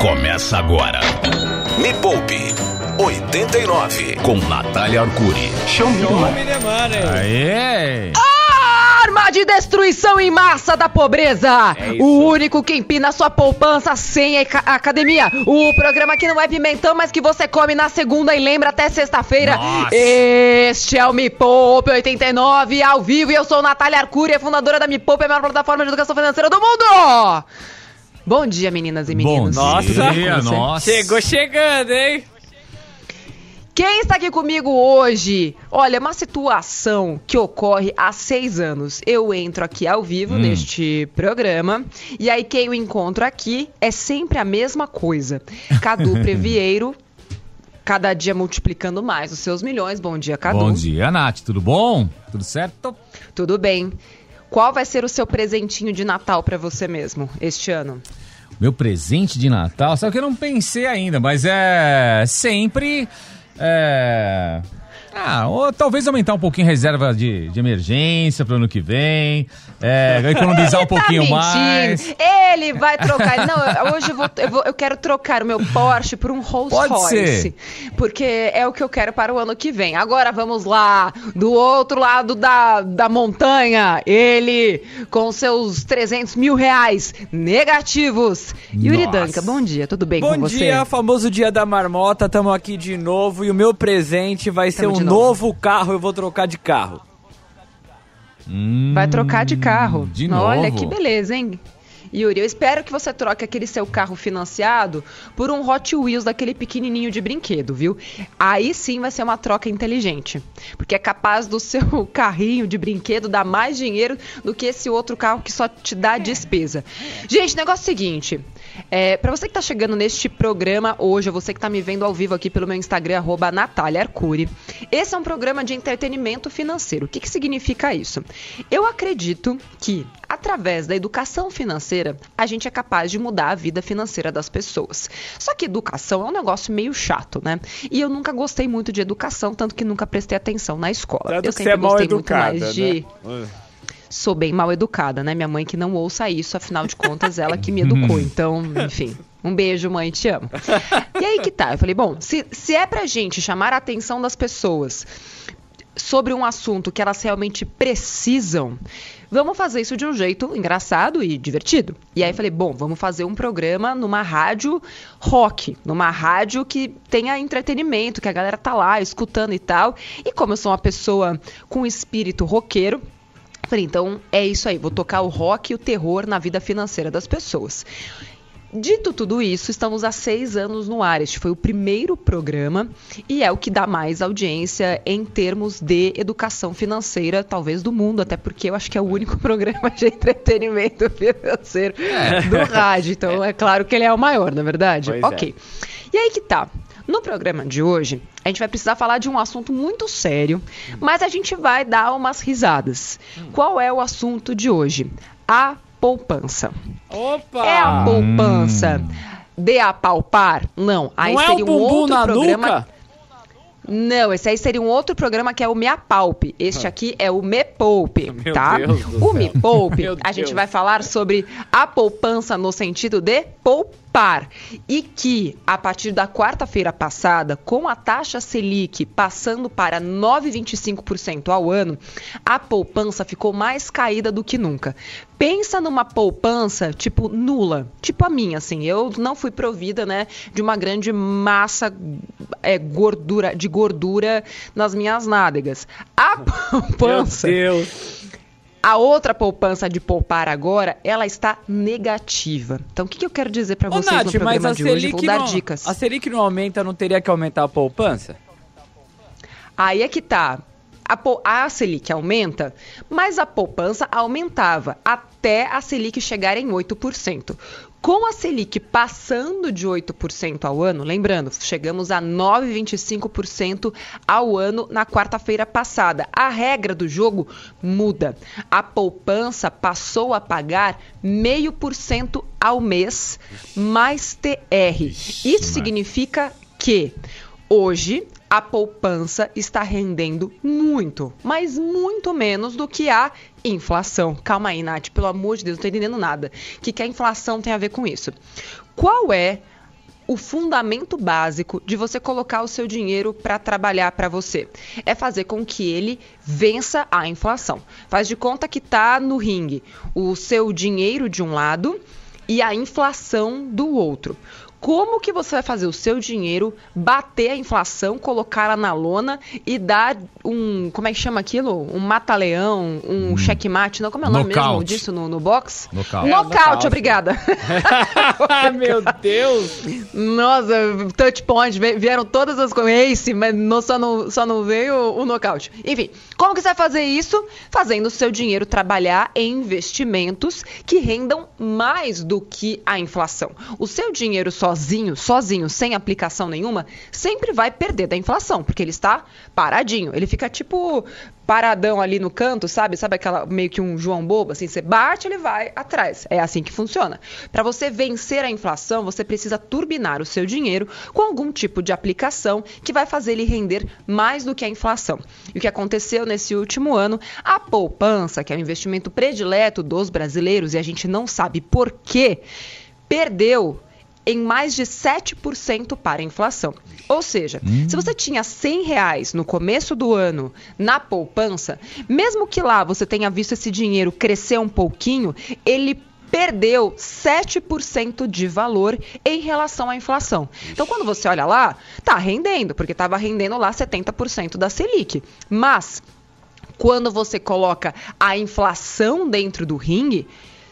Começa agora. Me Poupe 89 com Natália Arcuri. Show me, mano. Aê! Arma de destruição em massa da pobreza. É o único que empina sua poupança sem aca- academia. O programa que não é pimentão, mas que você come na segunda e lembra até sexta-feira. Nossa. Este é o Me Poupe 89 ao vivo e eu sou Natália Arcuri, a fundadora da Me Poupe, a maior plataforma de educação financeira do mundo. Bom dia, meninas e Bom meninos. dia, com você? nossa. Chegou chegando, hein? Quem está aqui comigo hoje? Olha, uma situação que ocorre há seis anos. Eu entro aqui ao vivo Hum. neste programa e aí quem eu encontro aqui é sempre a mesma coisa. Cadu Previeiro, cada dia multiplicando mais os seus milhões. Bom dia, Cadu. Bom dia, Nath. Tudo bom? Tudo certo? Tudo bem. Qual vai ser o seu presentinho de Natal para você mesmo este ano? Meu presente de Natal, só que eu não pensei ainda, mas é sempre. É. Ah, ou talvez aumentar um pouquinho a reserva de, de emergência pro ano que vem. É, economizar um pouquinho tá mais. Ele vai trocar. Não, hoje eu, vou, eu, vou- eu quero trocar o meu Porsche por um Rolls Pode Royce. ser. Porque é o que eu quero para o ano que vem. Agora vamos lá, do outro lado da, da montanha, ele com seus 300 mil reais negativos. Yuri Nossa. Danca, bom dia, tudo bem Bom com você? dia, famoso dia da marmota, tamo aqui de novo e o meu presente vai ser Tamo um de novo. novo carro, eu vou trocar de carro. Hum, Vai trocar de carro. De Olha novo. que beleza, hein? Yuri, eu espero que você troque aquele seu carro financiado por um Hot Wheels daquele pequenininho de brinquedo, viu? Aí sim vai ser uma troca inteligente. Porque é capaz do seu carrinho de brinquedo dar mais dinheiro do que esse outro carro que só te dá despesa. Gente, negócio é o seguinte. É, para você que tá chegando neste programa hoje, ou você que tá me vendo ao vivo aqui pelo meu Instagram, arroba Natália Arcuri, esse é um programa de entretenimento financeiro. O que, que significa isso? Eu acredito que, através da educação financeira, a gente é capaz de mudar a vida financeira das pessoas. Só que educação é um negócio meio chato, né? E eu nunca gostei muito de educação, tanto que nunca prestei atenção na escola. Tanto eu que sempre é mal gostei muito educada, mais de né? sou bem mal educada, né? Minha mãe que não ouça isso, afinal de contas, ela que me educou. Então, enfim. Um beijo, mãe, te amo. E aí que tá, eu falei, bom, se, se é pra gente chamar a atenção das pessoas sobre um assunto que elas realmente precisam, vamos fazer isso de um jeito engraçado e divertido. E aí falei, bom, vamos fazer um programa numa rádio rock, numa rádio que tenha entretenimento, que a galera tá lá escutando e tal. E como eu sou uma pessoa com espírito roqueiro, Falei, então é isso aí, vou tocar o rock e o terror na vida financeira das pessoas. Dito tudo isso, estamos há seis anos no ar. Este foi o primeiro programa e é o que dá mais audiência em termos de educação financeira, talvez do mundo, até porque eu acho que é o único programa de entretenimento financeiro do rádio. Então é claro que ele é o maior, na verdade? Pois é. ok. E aí que tá. No programa de hoje, a gente vai precisar falar de um assunto muito sério, mas a gente vai dar umas risadas. Qual é o assunto de hoje? A poupança. Opa! É a poupança de apalpar? Não. Aí Não é seria o um outro na programa. nuca? Não, esse aí seria um outro programa que é o Me Apalpe. Este aqui é o Me Poupe, Meu tá? Deus do o céu. Me Poupe, a gente vai falar sobre a poupança no sentido de poupar. E que, a partir da quarta-feira passada, com a taxa Selic passando para 9,25% ao ano, a poupança ficou mais caída do que nunca. Pensa numa poupança, tipo, nula. Tipo a minha, assim. Eu não fui provida, né, de uma grande massa é, gordura, de gordura nas minhas nádegas. A poupança, Meu Deus. A outra poupança de poupar agora, ela está negativa. Então, o que, que eu quero dizer para vocês Nath, no mas programa a de hoje? Vou dar não, dicas. a Selic não aumenta, não teria que aumentar a poupança? Aí é que tá. A, a Selic aumenta, mas a poupança aumentava até a Selic chegar em 8%. Com a Selic passando de 8% ao ano, lembrando, chegamos a 9,25% ao ano na quarta-feira passada. A regra do jogo muda. A poupança passou a pagar 0,5% ao mês mais TR. Isso significa que hoje a poupança está rendendo muito, mas muito menos do que a inflação. Calma aí, Nath, pelo amor de Deus, não estou entendendo nada. O que, que a inflação tem a ver com isso? Qual é o fundamento básico de você colocar o seu dinheiro para trabalhar para você. É fazer com que ele vença a inflação. Faz de conta que tá no ringue o seu dinheiro de um lado e a inflação do outro como que você vai fazer o seu dinheiro bater a inflação, colocá-la na lona e dar um, como é que chama aquilo? Um mata-leão, um hum. checkmate, não, como é o nome mesmo disso no, no box? Nocaute. É, nocaute, obrigada. Meu Deus! Nossa, touch point, vieram todas as coisas, ace, mas não, só, não, só não veio o, o nocaute. Enfim, como que você vai fazer isso? Fazendo o seu dinheiro trabalhar em investimentos que rendam mais do que a inflação. O seu dinheiro só sozinho, sozinho, sem aplicação nenhuma, sempre vai perder da inflação, porque ele está paradinho. Ele fica tipo paradão ali no canto, sabe? Sabe aquela meio que um João bobo, assim, você bate, ele vai atrás. É assim que funciona. Para você vencer a inflação, você precisa turbinar o seu dinheiro com algum tipo de aplicação que vai fazer ele render mais do que a inflação. E o que aconteceu nesse último ano, a poupança, que é o investimento predileto dos brasileiros e a gente não sabe por quê, perdeu em mais de 7% para a inflação. Ou seja, hum. se você tinha 100 reais no começo do ano na poupança, mesmo que lá você tenha visto esse dinheiro crescer um pouquinho, ele perdeu 7% de valor em relação à inflação. Então, quando você olha lá, tá rendendo, porque estava rendendo lá 70% da Selic. Mas, quando você coloca a inflação dentro do ringue,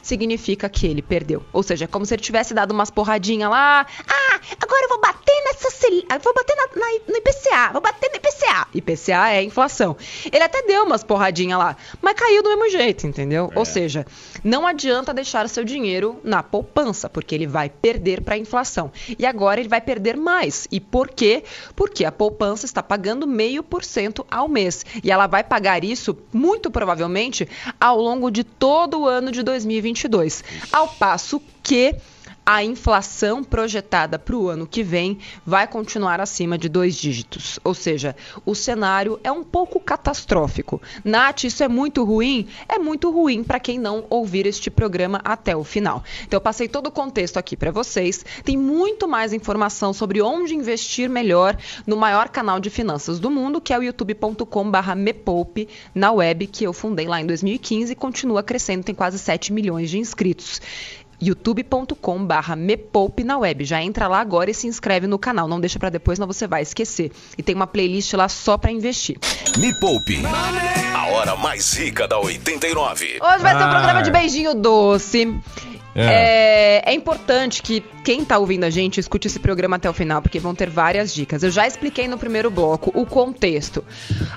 significa que ele perdeu. Ou seja, é como se ele tivesse dado umas porradinhas lá. Ah, agora eu vou bater nessa. Vou bater na, na, no IPCA. Vou bater no IPCA. IPCA é inflação. Ele até deu umas porradinhas lá, mas caiu do mesmo jeito, entendeu? É. Ou seja, não adianta deixar seu dinheiro na poupança, porque ele vai perder para a inflação. E agora ele vai perder mais. E por quê? Porque a poupança está pagando meio por cento ao mês. E ela vai pagar isso, muito provavelmente, ao longo de todo o ano de 2021. 2022. Ao passo que a inflação projetada para o ano que vem vai continuar acima de dois dígitos. Ou seja, o cenário é um pouco catastrófico. Nath, isso é muito ruim? É muito ruim para quem não ouvir este programa até o final. Então, eu passei todo o contexto aqui para vocês. Tem muito mais informação sobre onde investir melhor no maior canal de finanças do mundo, que é o youtube.com/mepoupe na web, que eu fundei lá em 2015 e continua crescendo, tem quase 7 milhões de inscritos youtube.com barra mepoupe na web. Já entra lá agora e se inscreve no canal. Não deixa para depois, não você vai esquecer. E tem uma playlist lá só para investir. Me Poupe. A hora mais rica da 89. Hoje vai ter um programa de beijinho doce. É. é. É, importante que quem está ouvindo a gente escute esse programa até o final, porque vão ter várias dicas. Eu já expliquei no primeiro bloco o contexto.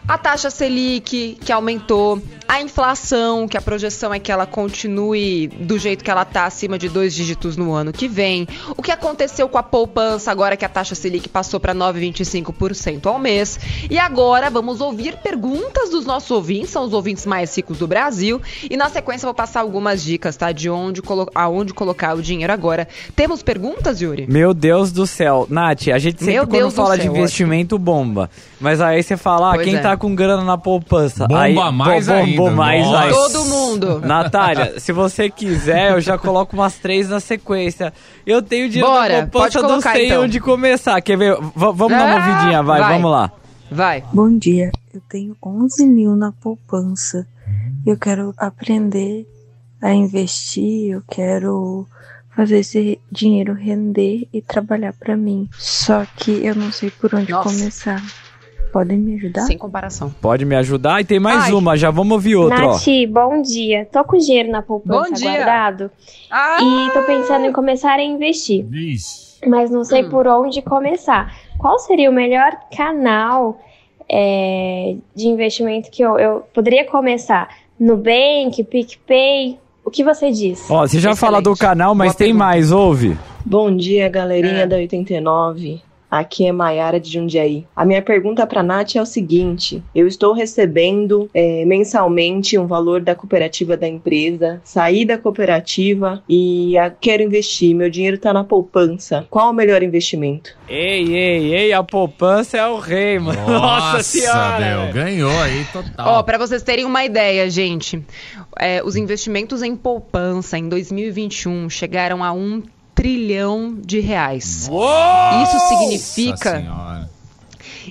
A taxa Selic, que aumentou, a inflação, que a projeção é que ela continue do jeito que ela está, acima de dois dígitos no ano que vem. O que aconteceu com a poupança agora que a taxa Selic passou para 9,25% ao mês. E agora vamos ouvir perguntas dos nossos ouvintes, são os ouvintes mais ricos do Brasil. E na sequência eu vou passar algumas dicas, tá? De onde colocar aonde colocar o dinheiro agora. Temos perguntas, Yuri? Meu Deus do céu. Nath, a gente sempre Meu quando Deus fala de investimento bomba. Mas aí você fala, ah, quem é. tá com grana na poupança? Bomba aí, mais bo ainda. Bomba mais ainda. Todo mundo. Natália, se você quiser, eu já coloco umas três na sequência. Eu tenho dinheiro Bora, na poupança, pode não sei então. onde começar. Quer ver? V vamos ah, dar uma ah, vidinha, vai, vai, vamos lá. Vai. Bom dia, eu tenho 11 mil na poupança. Eu quero aprender a investir, eu quero fazer esse dinheiro render e trabalhar para mim. Só que eu não sei por onde Nossa. começar. Podem me ajudar? Sem comparação. Pode me ajudar? E tem mais Ai. uma, já vamos ouvir outra. Nath, ó. bom dia. Tô com dinheiro na poupança guardado. Ah. E tô pensando em começar a investir. Isso. Mas não sei hum. por onde começar. Qual seria o melhor canal é, de investimento que eu, eu poderia começar? Nubank, PicPay? O que você diz? Ó, você já Excelente. fala do canal, mas Boa tem pergunta. mais, ouve? Bom dia, galerinha é. da 89. Aqui é Maiara de Jundiaí. A minha pergunta para a Nath é o seguinte: eu estou recebendo é, mensalmente um valor da cooperativa da empresa, saí da cooperativa e a, quero investir. Meu dinheiro está na poupança. Qual o melhor investimento? Ei, ei, ei, a poupança é o rei, mano. Nossa, Nossa senhora. Meu, ganhou aí total. Ó, para vocês terem uma ideia, gente, é, os investimentos em poupança em 2021 chegaram a um trilhão de reais. Uou! Isso significa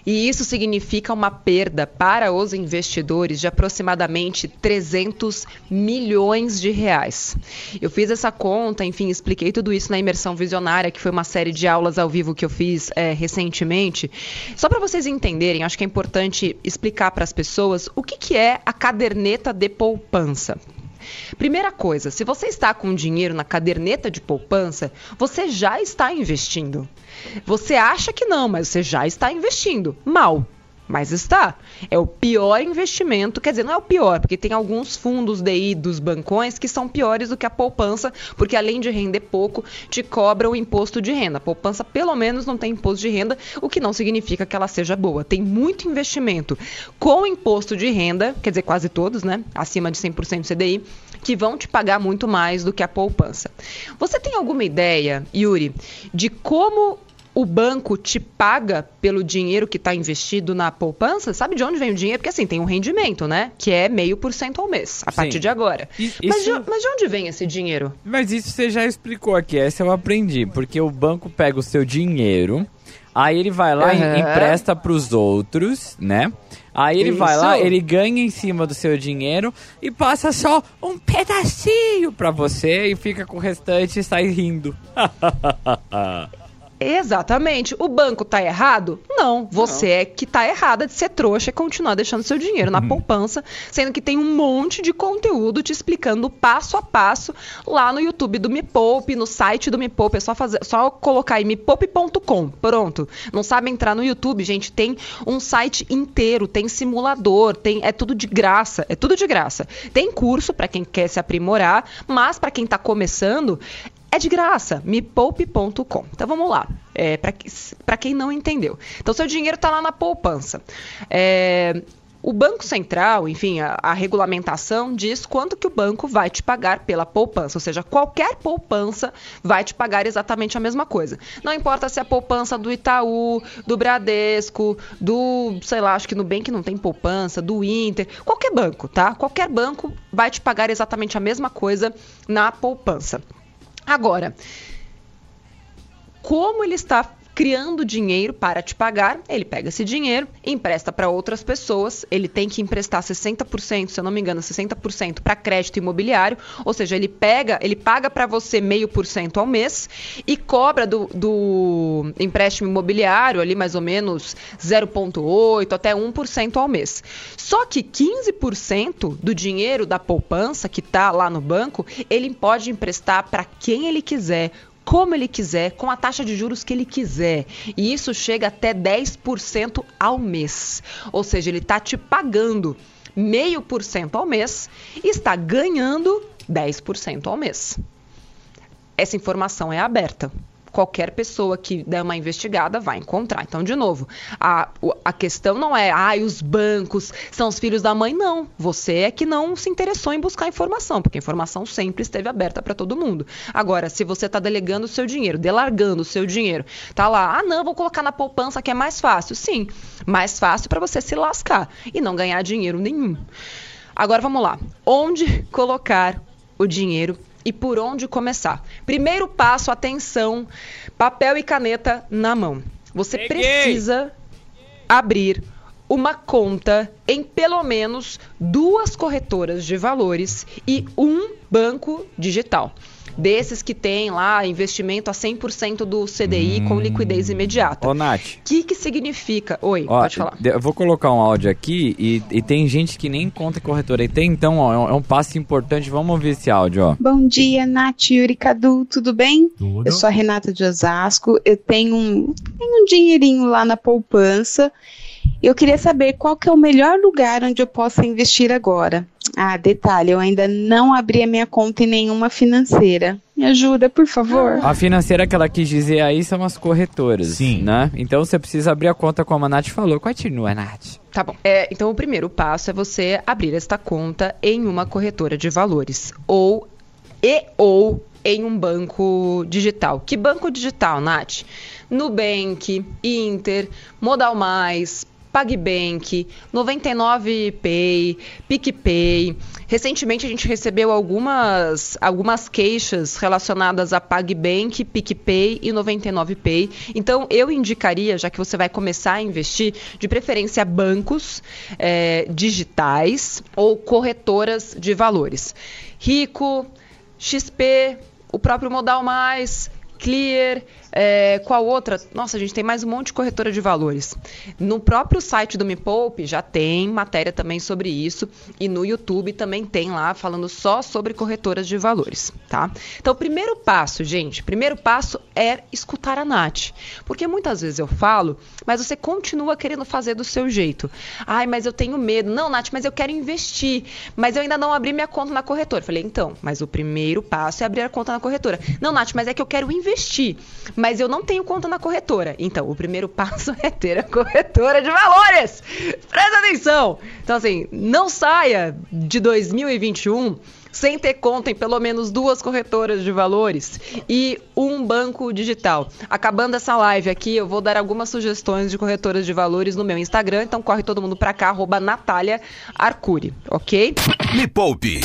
e isso significa uma perda para os investidores de aproximadamente 300 milhões de reais. Eu fiz essa conta, enfim, expliquei tudo isso na Imersão Visionária, que foi uma série de aulas ao vivo que eu fiz é, recentemente. Só para vocês entenderem, acho que é importante explicar para as pessoas o que, que é a caderneta de poupança. Primeira coisa, se você está com dinheiro na caderneta de poupança, você já está investindo. Você acha que não, mas você já está investindo. Mal. Mas está. É o pior investimento, quer dizer, não é o pior, porque tem alguns fundos DI dos bancões que são piores do que a poupança, porque além de render pouco, te cobram o imposto de renda. A poupança, pelo menos, não tem imposto de renda, o que não significa que ela seja boa. Tem muito investimento com imposto de renda, quer dizer, quase todos, né? Acima de 100% CDI, que vão te pagar muito mais do que a poupança. Você tem alguma ideia, Yuri, de como o banco te paga pelo dinheiro que está investido na poupança, sabe de onde vem o dinheiro? Porque assim, tem um rendimento, né? Que é meio por cento ao mês, a Sim. partir de agora. Isso... Mas, de, mas de onde vem esse dinheiro? Mas isso você já explicou aqui, essa eu aprendi. Porque o banco pega o seu dinheiro, aí ele vai lá uhum. e empresta para os outros, né? Aí ele Isso. vai lá, ele ganha em cima do seu dinheiro e passa só um pedacinho para você e fica com o restante e sai rindo. Exatamente. O banco tá errado? Não. Você Não. é que tá errada de ser trouxa e continuar deixando seu dinheiro na uhum. poupança, sendo que tem um monte de conteúdo te explicando passo a passo lá no YouTube do Me Poupe, no site do Me Poupe. É só, fazer, só colocar aí mepoupe.com. Pronto. Não sabe entrar no YouTube, gente? Tem um site inteiro, tem simulador, tem é tudo de graça. É tudo de graça. Tem curso para quem quer se aprimorar, mas para quem tá começando, é de graça, mepoupe.com. Então vamos lá, é, para quem não entendeu. Então seu dinheiro está lá na poupança. É, o Banco Central, enfim, a, a, regulamentação diz quanto que o banco vai te pagar pela poupança, ou seja, qualquer poupança vai te pagar exatamente a mesma coisa. Não importa se é a poupança do Itaú, do Bradesco, do, sei lá, acho que no Bank não tem poupança, do Inter, qualquer banco, tá? Qualquer banco vai te pagar exatamente a mesma coisa na poupança. Agora, como ele está criando dinheiro para te pagar, ele pega esse dinheiro, empresta para outras pessoas, ele tem que emprestar 60%, se eu não me engano, 60% para crédito imobiliário, ou seja, ele pega, ele paga para você meio por cento ao mês e cobra do, do empréstimo imobiliário ali mais ou menos 0,8 até 1% ao mês. Só que 15% do dinheiro da poupança que está lá no banco, ele pode emprestar para quem ele quiser, como ele quiser, com a taxa de juros que ele quiser. E isso chega até 10% ao mês. Ou seja, ele está te pagando meio por cento ao mês e está ganhando 10% ao mês. Essa informação é aberta qualquer pessoa que der uma investigada vai encontrar. Então, de novo, a, a questão não é, ah, os bancos são os filhos da mãe, não. Você é que não se interessou em buscar informação, porque a informação sempre esteve aberta para todo mundo. Agora, se você está delegando o seu dinheiro, delargando o seu dinheiro, tá lá, ah, não, vou colocar na poupança que é mais fácil. Sim, mais fácil para você se lascar e não ganhar dinheiro nenhum. Agora vamos lá. Onde colocar o dinheiro e por onde começar. Primeiro passo, atenção, papel e caneta na mão. Você Peguei. precisa abrir uma conta em pelo menos duas corretoras de valores e um banco digital desses que tem lá investimento a 100% do CDI hum. com liquidez imediata. Ô, Nath. O que, que significa? Oi, ó, pode falar. Eu vou colocar um áudio aqui e, e tem gente que nem conta corretora. E tem, então, ó, é, um, é um passo importante. Vamos ouvir esse áudio, ó. Bom dia, Nath, Yuri, Cadu, tudo bem? Tudo. Eu sou a Renata de Osasco. Eu tenho um, tenho um dinheirinho lá na poupança. Eu queria saber qual que é o melhor lugar onde eu possa investir agora. Ah, detalhe, eu ainda não abri a minha conta em nenhuma financeira. Me ajuda, por favor. A financeira que ela quis dizer aí são as corretoras. Sim. Né? Então você precisa abrir a conta como a Nath falou. Continua, Nath. Tá bom. É, então o primeiro passo é você abrir esta conta em uma corretora de valores. Ou e ou em um banco digital. Que banco digital, Nath? Nubank, Inter, Modal Mais, PagBank, 99Pay, PicPay. Recentemente a gente recebeu algumas, algumas queixas relacionadas a PagBank, PicPay e 99Pay. Então eu indicaria, já que você vai começar a investir, de preferência bancos é, digitais ou corretoras de valores. Rico, XP, o próprio Modal Mais, Clear, é, qual outra? Nossa, a gente tem mais um monte de corretora de valores. No próprio site do Me Poupe já tem matéria também sobre isso e no YouTube também tem lá falando só sobre corretoras de valores, tá? Então, o primeiro passo, gente, primeiro passo é escutar a Nath. Porque muitas vezes eu falo, mas você continua querendo fazer do seu jeito. Ai, mas eu tenho medo. Não, Nath, mas eu quero investir. Mas eu ainda não abri minha conta na corretora. Falei, então, mas o primeiro passo é abrir a conta na corretora. Não, Nath, mas é que eu quero investir mas eu não tenho conta na corretora. Então, o primeiro passo é ter a corretora de valores. Presta atenção! Então, assim, não saia de 2021 sem ter conta em pelo menos duas corretoras de valores e um banco digital. Acabando essa live aqui, eu vou dar algumas sugestões de corretoras de valores no meu Instagram, então corre todo mundo pra cá, arroba Natália Arcuri, ok? Me Poupe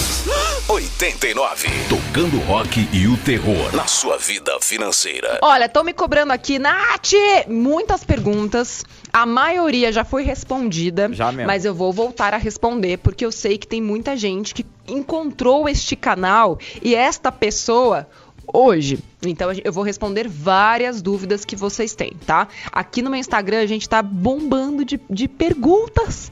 89. Tocando rock e o terror na sua vida financeira. Olha, estão me cobrando aqui, Nath, muitas perguntas. A maioria já foi respondida, já mesmo. mas eu vou voltar a responder porque eu sei que tem muita gente que encontrou este canal e esta pessoa hoje. Então eu vou responder várias dúvidas que vocês têm, tá? Aqui no meu Instagram a gente tá bombando de, de perguntas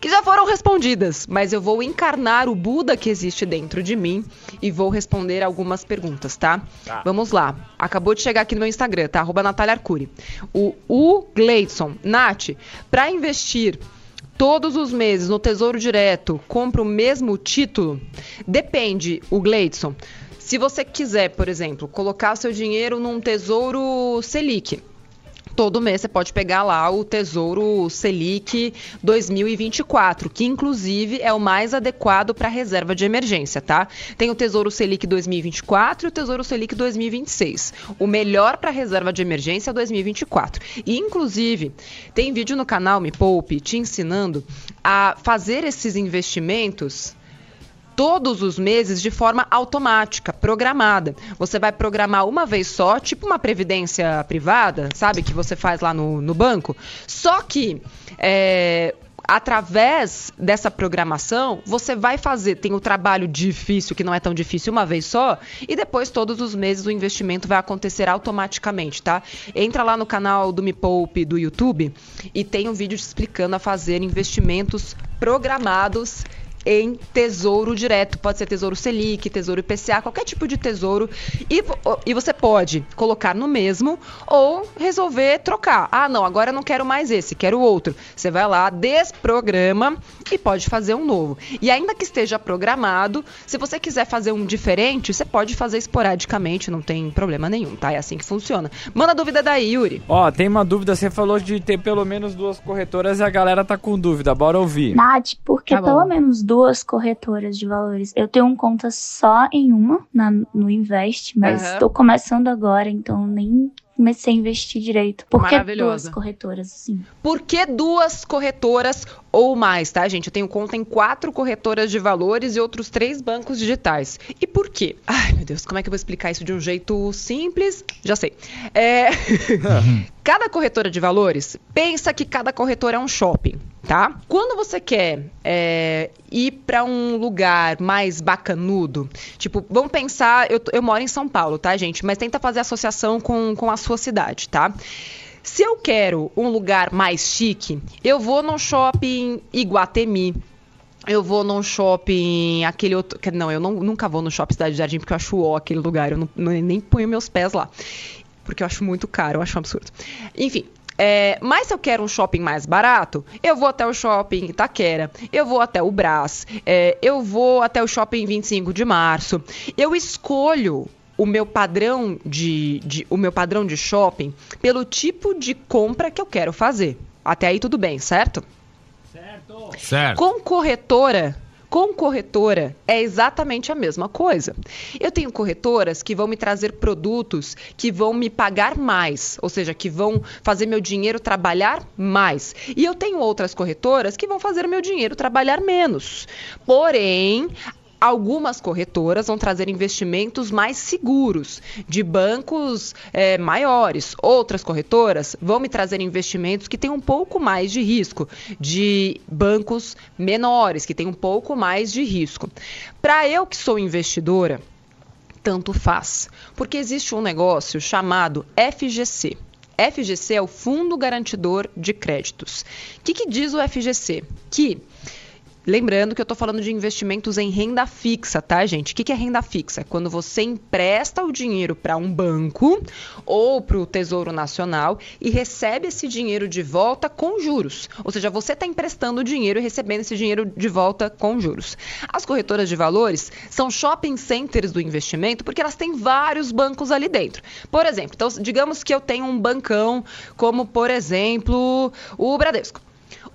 que já foram respondidas, mas eu vou encarnar o Buda que existe dentro de mim e vou responder algumas perguntas, tá? tá. Vamos lá. Acabou de chegar aqui no meu Instagram, tá? Arroba Natália Arcuri. O U Gleidson. Nath, para investir todos os meses no Tesouro Direto, compra o mesmo título? Depende, o Gleidson. Se você quiser, por exemplo, colocar seu dinheiro num Tesouro Selic, todo mês você pode pegar lá o Tesouro Selic 2024, que inclusive é o mais adequado para reserva de emergência, tá? Tem o Tesouro Selic 2024 e o Tesouro Selic 2026. O melhor para reserva de emergência é 2024. E inclusive, tem vídeo no canal Me Poupe te ensinando a fazer esses investimentos todos os meses de forma automática, programada. Você vai programar uma vez só, tipo uma previdência privada, sabe? Que você faz lá no, no banco. Só que. É, através dessa programação, você vai fazer, tem o trabalho difícil, que não é tão difícil uma vez só, e depois todos os meses o investimento vai acontecer automaticamente, tá? Entra lá no canal do Me Poupe do YouTube e tem um vídeo explicando a fazer investimentos programados em tesouro direto. Pode ser tesouro Selic, tesouro IPCA, qualquer tipo de tesouro. E, e você pode colocar no mesmo ou resolver trocar. Ah, não, agora eu não quero mais esse, quero outro. Você vai lá, desprograma e pode fazer um novo. E ainda que esteja programado, se você quiser fazer um diferente, você pode fazer esporadicamente, não tem problema nenhum, tá? É assim que funciona. Manda dúvida daí, Yuri. Ó, tem uma dúvida, você falou de ter pelo menos duas corretoras e a galera tá com dúvida, bora ouvir. Nath, porque tá pelo menos duas duas corretoras de valores. Eu tenho conta só em uma, na, no Invest, mas estou uhum. começando agora, então nem comecei a investir direito. Por que duas corretoras, assim? Por que duas corretoras ou mais, tá, gente? Eu tenho conta em quatro corretoras de valores e outros três bancos digitais. E por quê? Ai, meu Deus, como é que eu vou explicar isso de um jeito simples? Já sei. É... cada corretora de valores, pensa que cada corretora é um shopping tá? Quando você quer é, ir para um lugar mais bacanudo, tipo, vamos pensar, eu, eu moro em São Paulo, tá, gente? Mas tenta fazer associação com, com a sua cidade, tá? Se eu quero um lugar mais chique, eu vou no shopping Iguatemi, eu vou num shopping, aquele outro. Não, eu não, nunca vou no shopping Cidade do Jardim porque eu acho ó aquele lugar. Eu não, nem ponho meus pés lá. Porque eu acho muito caro, eu acho um absurdo. Enfim, é, mas se eu quero um shopping mais barato, eu vou até o shopping Itaquera, eu vou até o Brás, é, eu vou até o shopping 25 de março. Eu escolho o meu padrão de, de, o meu padrão de shopping pelo tipo de compra que eu quero fazer. Até aí tudo bem, certo? Certo. certo. Com corretora, Com corretora é exatamente a mesma coisa. Eu tenho corretoras que vão me trazer produtos que vão me pagar mais, ou seja, que vão fazer meu dinheiro trabalhar mais. E eu tenho outras corretoras que vão fazer meu dinheiro trabalhar menos. Porém, Algumas corretoras vão trazer investimentos mais seguros, de bancos é, maiores. Outras corretoras vão me trazer investimentos que têm um pouco mais de risco, de bancos menores, que têm um pouco mais de risco. Para eu que sou investidora, tanto faz, porque existe um negócio chamado FGC. FGC é o Fundo Garantidor de Créditos. O que, que diz o FGC? Que Lembrando que eu estou falando de investimentos em renda fixa, tá, gente? O que, é renda fixa? É quando você empresta o dinheiro para um banco ou para o Tesouro Nacional e recebe esse dinheiro de volta com juros. Ou seja, você está emprestando o dinheiro e recebendo esse dinheiro de volta com juros. As corretoras de valores são shopping centers do investimento porque elas têm vários bancos ali dentro. Por exemplo, então, digamos que eu tenho um bancão como, por exemplo, o Bradesco.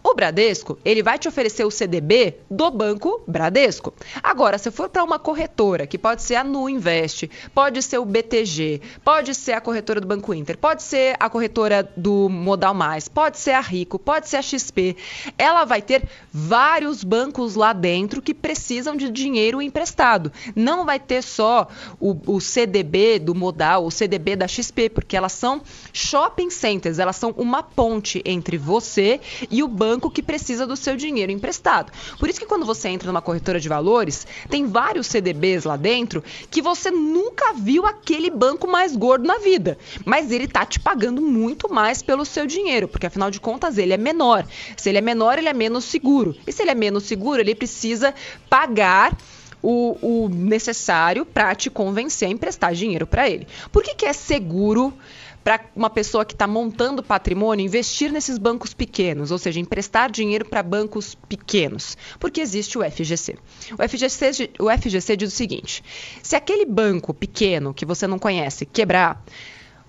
O Bradesco, ele vai te oferecer o CDB do Banco Bradesco. Agora, se for para uma corretora, que pode ser a Nu Invest, pode ser o BTG, pode ser a corretora do Banco Inter, pode ser a corretora do Modal Mais, pode ser a Rico, pode ser a XP, ela vai ter vários bancos lá dentro que precisam de dinheiro emprestado. Não vai ter só o, o CDB do Modal, o CDB da XP, porque elas são shopping centers, elas são uma ponte entre você e o banco banco que precisa do seu dinheiro emprestado. Por isso que quando você entra numa corretora de valores, tem vários CDBs lá dentro que você nunca viu aquele banco mais gordo na vida, mas ele tá te pagando muito mais pelo seu dinheiro, porque afinal de contas ele é menor. Se ele é menor, ele é menos seguro. E se ele é menos seguro, ele precisa pagar o, o, necessário para te convencer a emprestar dinheiro para ele. Por que, que é seguro para uma pessoa que está montando patrimônio investir nesses bancos pequenos, ou seja, emprestar dinheiro para bancos pequenos, porque existe o FGC. O FGC, o FGC diz o seguinte: se aquele banco pequeno que você não conhece quebrar,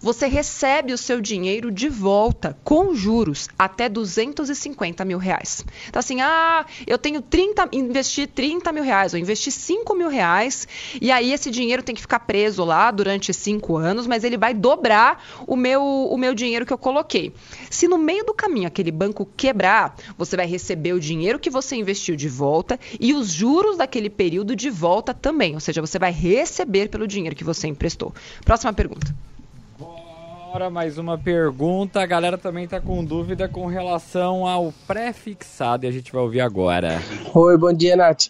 você recebe o seu dinheiro de volta com juros até 250 mil reais. Então, assim, ah, eu tenho 30, investi 30 mil reais, ou investi 5 mil reais, e aí esse dinheiro tem que ficar preso lá durante 5 anos, mas ele vai dobrar o meu, o meu dinheiro que eu coloquei. Se no meio do caminho aquele banco quebrar, você vai receber o dinheiro que você investiu de volta e os juros daquele período de volta também, ou seja, você vai receber pelo dinheiro que você emprestou. Próxima pergunta. Agora mais uma pergunta. A galera também tá com dúvida com relação ao pré-fixado e a gente vai ouvir agora. Oi, bom dia, Nath.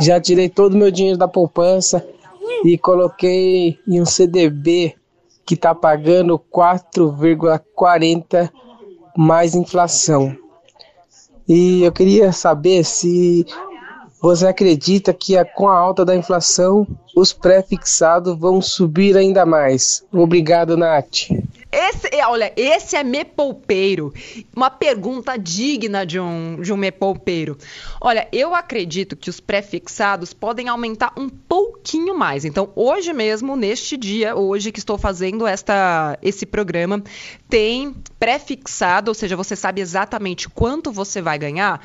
Já tirei todo o meu dinheiro da poupança e coloquei em um CDB que tá pagando 4,40 mais inflação. E eu queria saber se você acredita que com a alta da inflação os pré-fixados vão subir ainda mais? Obrigado, Nath. Esse, é, olha, esse é me poupeiro. Uma pergunta digna de um, de um me poupeiro. Olha, eu acredito que os prefixados podem aumentar um pouquinho mais. Então, hoje mesmo, neste dia, hoje que estou fazendo esta, esse programa, tem prefixado, ou seja, você sabe exatamente quanto você vai ganhar,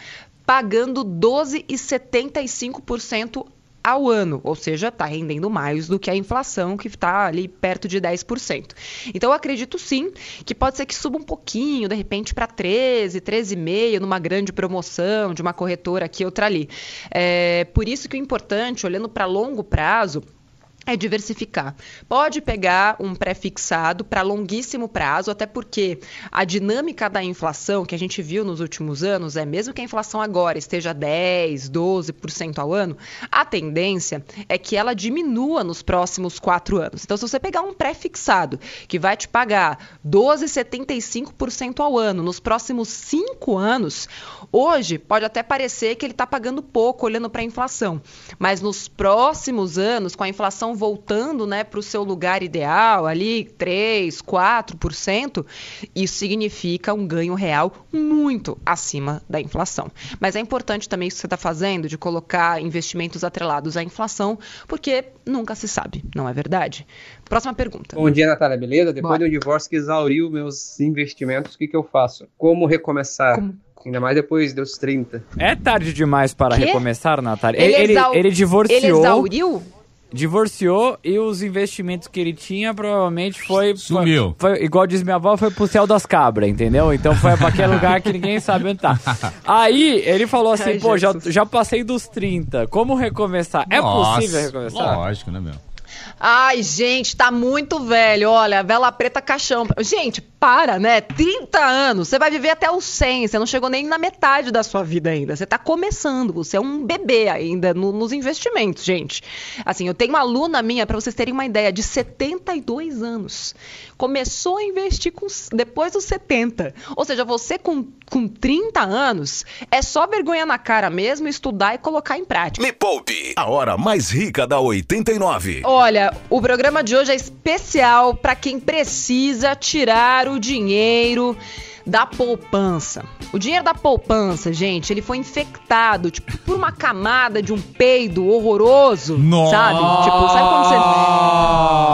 pagando 12,75% ao ano, ou seja, está rendendo mais do que a inflação, que está ali perto de 10%. Então, eu acredito sim que pode ser que suba um pouquinho, de repente, para 13, 13,5, numa grande promoção de uma corretora aqui, outra ali. É, por isso que o importante, olhando para longo prazo, é diversificar. Pode pegar um pré-fixado para longuíssimo prazo, até porque a dinâmica da inflação que a gente viu nos últimos anos é mesmo que a inflação agora esteja 10, 12% ao ano, a tendência é que ela diminua nos próximos quatro anos. Então, se você pegar um pré-fixado que vai te pagar 12,75% ao ano nos próximos cinco anos, hoje pode até parecer que ele está pagando pouco olhando para a inflação, mas nos próximos anos, com a inflação voltando né, para o seu lugar ideal, ali 3, 4%, isso significa um ganho real muito acima da inflação. Mas é importante também isso que você está fazendo, de colocar investimentos atrelados à inflação, porque nunca se sabe, não é verdade? Próxima pergunta. Bom dia, Natália, beleza? Depois Bora. do divórcio que exauriu meus investimentos, o que, que eu faço? Como recomeçar? Como Ainda mais depois dos 30. É tarde demais para que? recomeçar, Natália. Ele, ele, ele, ele divorciou. Ele exauriu? Divorciou e os investimentos que ele tinha provavelmente foi. Sumiu. Foi, foi, igual diz minha avó, foi pro céu das cabras, entendeu? Então foi pra aquele lugar que ninguém sabe onde tá. Aí ele falou assim: Ai, pô, já, já passei dos 30, como recomeçar? É Nossa, possível recomeçar? Lógico, né, meu? Ai, gente, tá muito velho. Olha, vela preta caixão. Gente, para, né? 30 anos. Você vai viver até os 100. Você não chegou nem na metade da sua vida ainda. Você tá começando. Você é um bebê ainda no, nos investimentos, gente. Assim, eu tenho uma aluna minha, para vocês terem uma ideia, de 72 anos. Começou a investir com, depois dos 70. Ou seja, você com, com 30 anos, é só vergonha na cara mesmo, estudar e colocar em prática. Me poupe, a hora mais rica da 89. Olha, o programa de hoje é especial para quem precisa tirar o dinheiro da poupança. O dinheiro da poupança, gente, ele foi infectado, tipo, por uma camada de um peido horroroso, Nossa. sabe? Tipo, sabe quando você...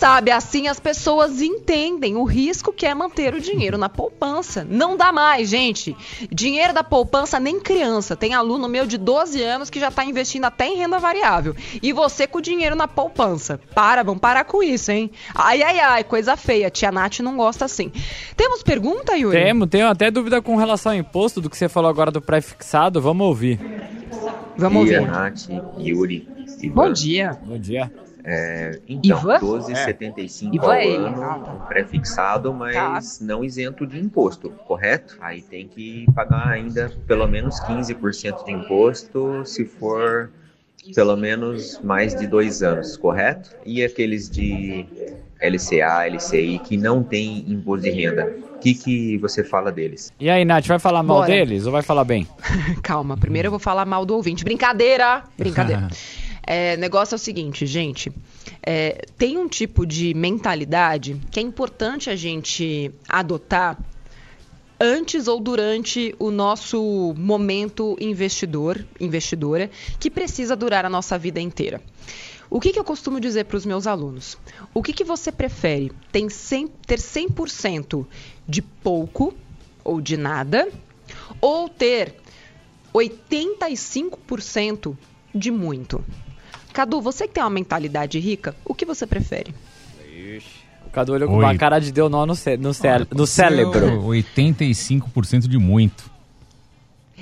Sabe assim as pessoas entendem o risco que é manter o dinheiro na poupança. Não dá mais, gente. Dinheiro da poupança nem criança. Tem aluno meu de 12 anos que já tá investindo até em renda variável. E você com o dinheiro na poupança. Para, vamos parar com isso, hein? Ai, ai, ai, coisa feia. Tia Nath não gosta assim. Temos pergunta, Yuri? Temos, tenho até dúvida com relação ao imposto do que você falou agora do pré-fixado. Vamos ouvir. Vamos dia, ouvir. Nath, Yuri, Ivan. Bom dia. Bom dia. É, então, Ivan? 12,75 é. ao é ano, ah, tá. pré-fixado, mas tá. não isento de imposto, correto? Aí tem que pagar ainda pelo menos 15% de imposto se for pelo menos mais de dois anos, correto? E aqueles de LCA, LCI que não tem imposto de renda, que, que você fala deles? E aí, Nath, vai falar mal Bora. deles ou vai falar bem? Calma, primeiro eu vou falar mal do ouvinte. Brincadeira! Brincadeira. é, negócio é o seguinte, gente. É, tem um tipo de mentalidade que é importante a gente adotar antes ou durante o nosso momento investidor, investidora, que precisa durar a nossa vida inteira. O que, que eu costumo dizer para os meus alunos? O que, que você prefere? Tem 100, ter 100% de pouco ou de nada, ou ter 85% de muito? Cadu, você que tem uma mentalidade rica, o que você prefere? Ixi. O Cadu olhou com uma cara de deu nó no, cé no, cé no cérebro. 85% de muito.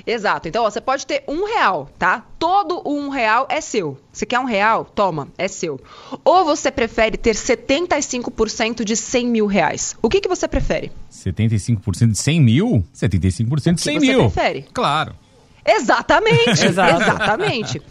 Exato. Então, ó, você pode ter um real, tá? Todo um real é seu. Você quer um real? Toma, é seu. Ou você prefere ter 75% de 100 mil reais? O que, que você prefere? 75% de 100 mil? 75% de 100 o que mil. Você prefere? Claro. Exatamente. Exatamente.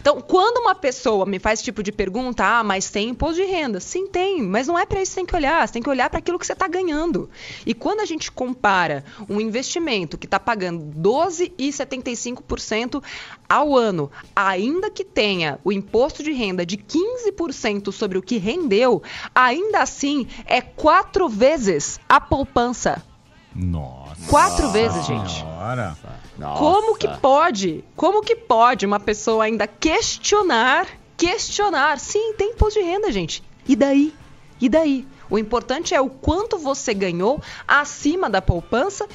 Então, quando uma pessoa me faz esse tipo de pergunta, ah, mas tem imposto de renda? Sim, tem, mas não é para isso que você tem que olhar, você tem que olhar para aquilo que você está ganhando. E quando a gente compara um investimento que está pagando 12,75% ao ano, ainda que tenha o imposto de renda de 15% sobre o que rendeu, ainda assim é quatro vezes a poupança. Nossa. Quatro vezes, gente. Nossa. Como que pode? Como que pode uma pessoa ainda questionar, questionar? Sim, tem imposto de renda, gente. E daí? E daí? O importante é o quanto você ganhou acima da poupança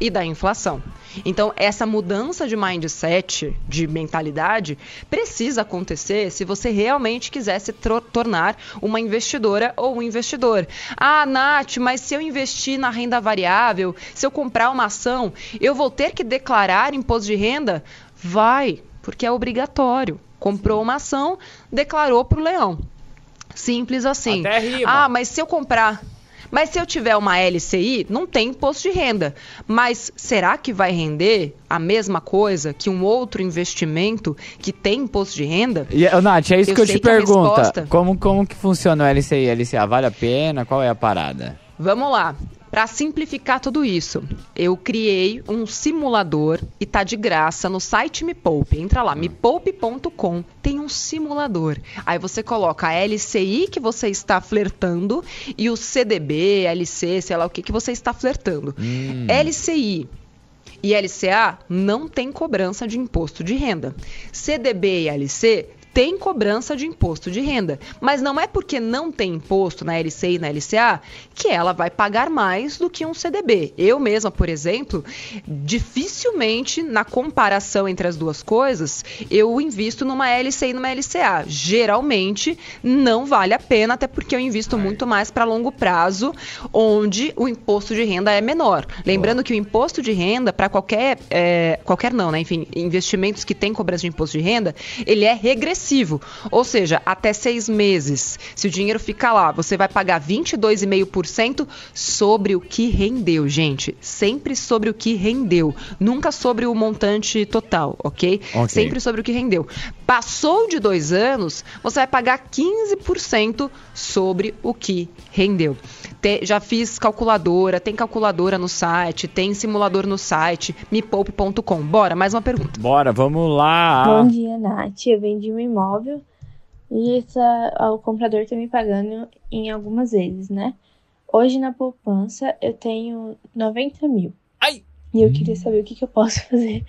e da inflação. Então, essa mudança de mindset, de mentalidade, precisa acontecer se você realmente quiser se tornar uma investidora ou um investidor. Ah, Nath, mas se eu investir na renda variável, se eu comprar uma ação, eu vou ter que declarar imposto de renda? Vai, porque é obrigatório. Comprou uma ação, declarou para o leão. Simples assim. Ah, mas se eu comprar mas se eu tiver uma LCI, não tem imposto de renda. Mas será que vai render a mesma coisa que um outro investimento que tem imposto de renda? E, Nath, é isso eu que eu te pergunto. Resposta... Como, como que funciona o LCI e LCA? Vale a pena? Qual é a parada? Vamos lá. Para simplificar tudo isso, eu criei um simulador e tá de graça no site Me Poupe. Entra lá, mepoupe.com, tem um simulador. Aí você coloca a LCI que você está flertando e o CDB, LC, sei lá o que que você está flertando. Hum. LCI e LCA não tem cobrança de imposto de renda. CDB e LC tem cobrança de imposto de renda. Mas não é porque não tem imposto na LCI e na LCA que ela vai pagar mais do que um CDB. Eu mesma, por exemplo, dificilmente na comparação entre as duas coisas, eu invisto numa LCI e numa LCA. Geralmente não vale a pena, até porque eu invisto muito mais para longo prazo, onde o imposto de renda é menor. Lembrando que o imposto de renda, para qualquer. É, qualquer não, né? Enfim, investimentos que têm cobrança de imposto de renda, ele é regressivo. Ou seja, até seis meses. Se o dinheiro ficar lá, você vai pagar 22,5% sobre o que rendeu, gente. Sempre sobre o que rendeu. Nunca sobre o montante total, ok? okay. Sempre sobre o que rendeu. Passou de dois anos, você vai pagar 15% sobre o que rendeu. Te, já fiz calculadora, tem calculadora no site, tem simulador no site, mepoupe.com. Bora, mais uma pergunta. Bora, vamos lá. Bom dia, Nath. Eu vendi um imóvel e essa, o comprador está me pagando em algumas vezes, né? Hoje na poupança eu tenho 90 mil. Ai! E eu queria saber o que, que eu posso fazer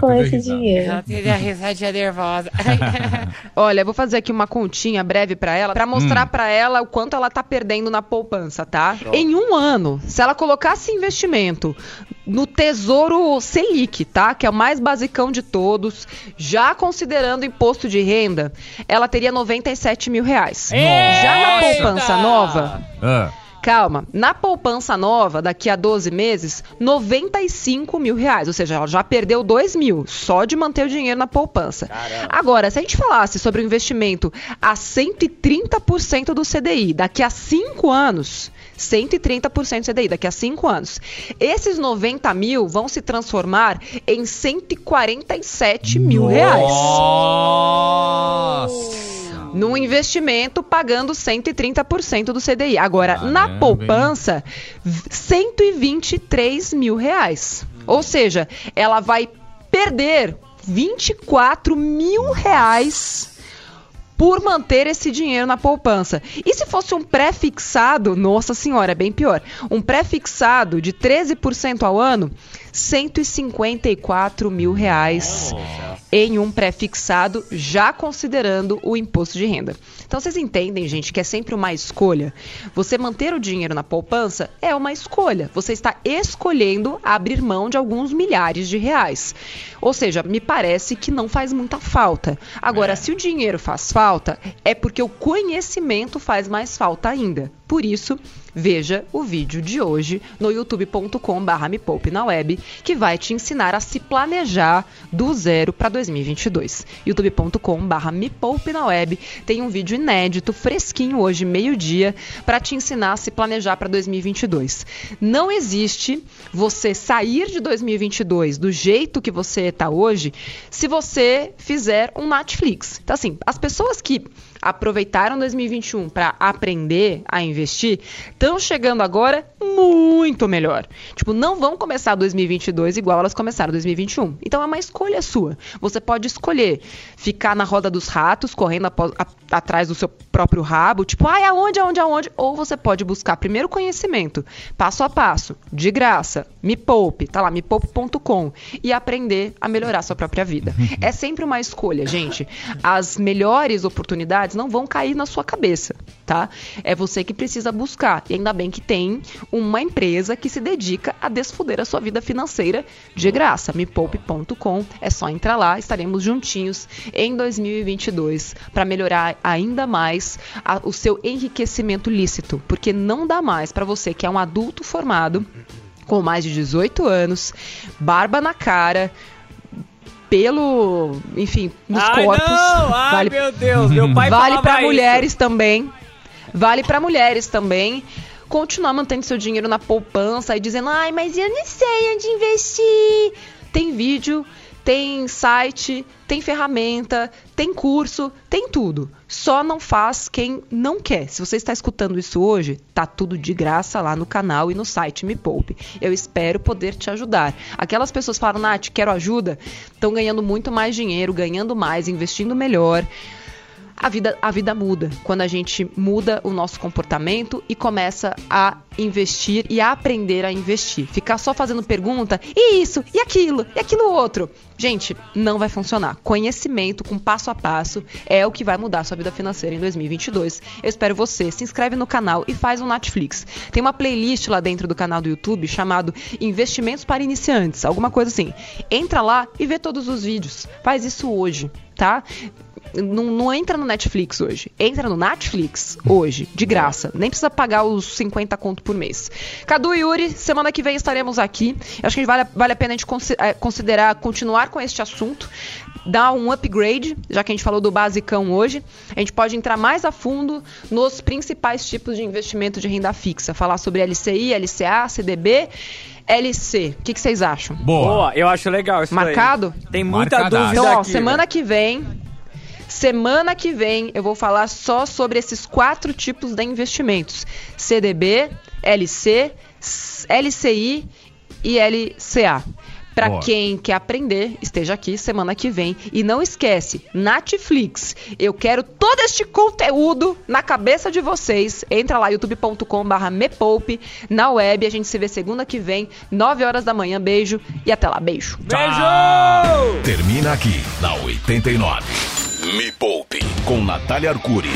com esse dinheiro. Ela teve a risadinha nervosa. Olha, eu vou fazer aqui uma continha breve para ela, para mostrar hum. para ela o quanto ela tá perdendo na poupança, tá? Em um ano, se ela colocasse investimento no Tesouro Selic, tá? Que é o mais basicão de todos, já considerando imposto de renda, ela teria 97 mil reais. Eita! Já na poupança nova. Ah Calma, na poupança nova, daqui a 12 meses, 95 mil reais. Ou seja, ela já perdeu 2 mil só de manter o dinheiro na poupança. Caramba. Agora, se a gente falasse sobre o investimento a 130% do CDI daqui a 5 anos. 130% CDI daqui a 5 anos. Esses 90 mil vão se transformar em 147 mil Nossa. reais. Nossa! Num investimento pagando 130% do CDI. Agora, Caramba, na poupança, 123 mil reais. Ou seja, ela vai perder 24 mil reais por manter esse dinheiro na poupança. E se fosse um pré-fixado, nossa senhora, é bem pior. Um pré-fixado de 13% ao ano, 154 mil reais em um pré-fixado, já considerando o imposto de renda. Então vocês entendem, gente, que é sempre uma escolha. Você manter o dinheiro na poupança é uma escolha. Você está escolhendo abrir mão de alguns milhares de reais. Ou seja, me parece que não faz muita falta. Agora, é. se o dinheiro faz falta, é porque o conhecimento faz mais falta ainda. Por isso, veja o vídeo de hoje no youtube.com/barra me poupe na web, que vai te ensinar a se planejar do zero para 2022. youtube.com/barra me poupe na web tem um vídeo inédito, fresquinho hoje, meio-dia, para te ensinar a se planejar para 2022. Não existe você sair de 2022 do jeito que você está hoje se você fizer um Netflix. Então, assim, as pessoas que aproveitaram 2021 para aprender a investir, estão chegando agora muito melhor. Tipo, não vão começar 2022 igual elas começaram 2021. Então é uma escolha sua. Você pode escolher ficar na roda dos ratos, correndo a, a, atrás do seu próprio rabo, tipo, ai, aonde, aonde, aonde? Ou você pode buscar primeiro conhecimento, passo a passo, de graça, me poupe, tá lá, mepoupe.com e aprender a melhorar sua própria vida. É sempre uma escolha, gente. As melhores oportunidades não vão cair na sua cabeça, tá? É você que precisa buscar. E ainda bem que tem uma empresa que se dedica a desfuder a sua vida financeira de graça. mepoupe.com. É só entrar lá, estaremos juntinhos em 2022 para melhorar ainda mais a, o seu enriquecimento lícito, porque não dá mais para você que é um adulto formado com mais de 18 anos, barba na cara, pelo, enfim, nos Ai, corpos. Não! Ai, vale, meu Deus, meu pai Vale para mulheres também. Vale para mulheres também. Continuar mantendo seu dinheiro na poupança e dizendo: "Ai, mas eu não sei onde investir". Tem vídeo tem site, tem ferramenta, tem curso, tem tudo. Só não faz quem não quer. Se você está escutando isso hoje, tá tudo de graça lá no canal e no site Me Poupe. Eu espero poder te ajudar. Aquelas pessoas falam, Nath, quero ajuda, estão ganhando muito mais dinheiro, ganhando mais, investindo melhor a vida, a vida muda. Quando a gente muda o nosso comportamento e começa a investir e a aprender a investir. Ficar só fazendo pergunta, e isso, e aquilo, e aquilo outro. Gente, não vai funcionar. Conhecimento com passo a passo é o que vai mudar sua vida financeira em 2022. Eu espero você. Se inscreve no canal e faz um Netflix. Tem uma playlist lá dentro do canal do YouTube chamado Investimentos para Iniciantes, alguma coisa assim. Entra lá e vê todos os vídeos. Faz isso hoje, tá? Não, não, entra no Netflix hoje. Entra no Netflix hoje, de graça. Nem precisa pagar os 50 conto por mês. Cadu e Yuri, semana que vem estaremos aqui. Acho que vale, vale a pena a gente é, considerar continuar com este assunto. Dar um upgrade, já que a gente falou do basicão hoje. A gente pode entrar mais a fundo nos principais tipos de investimento de renda fixa. Falar sobre LCI, LCA, CDB. LC, o que, que, vocês acham? Boa. Boa, eu acho legal isso Marcado? Aí. Tem muita Marcadaço. dúvida Então, ó, aqui, semana que vem Semana que vem eu vou falar só sobre esses quatro tipos de investimentos: CDB, LC, LCI e LCA. Para quem quer aprender, esteja aqui semana que vem. E não esquece, Netflix, eu quero todo este conteúdo na cabeça de vocês. Entra lá, youtube.com.br mepoupe, na web. A gente se vê segunda que vem, 9 horas da manhã. Beijo e até lá. Beijo. Beijo! Termina aqui, na 89. Me Poupe, com Natália Arcuri.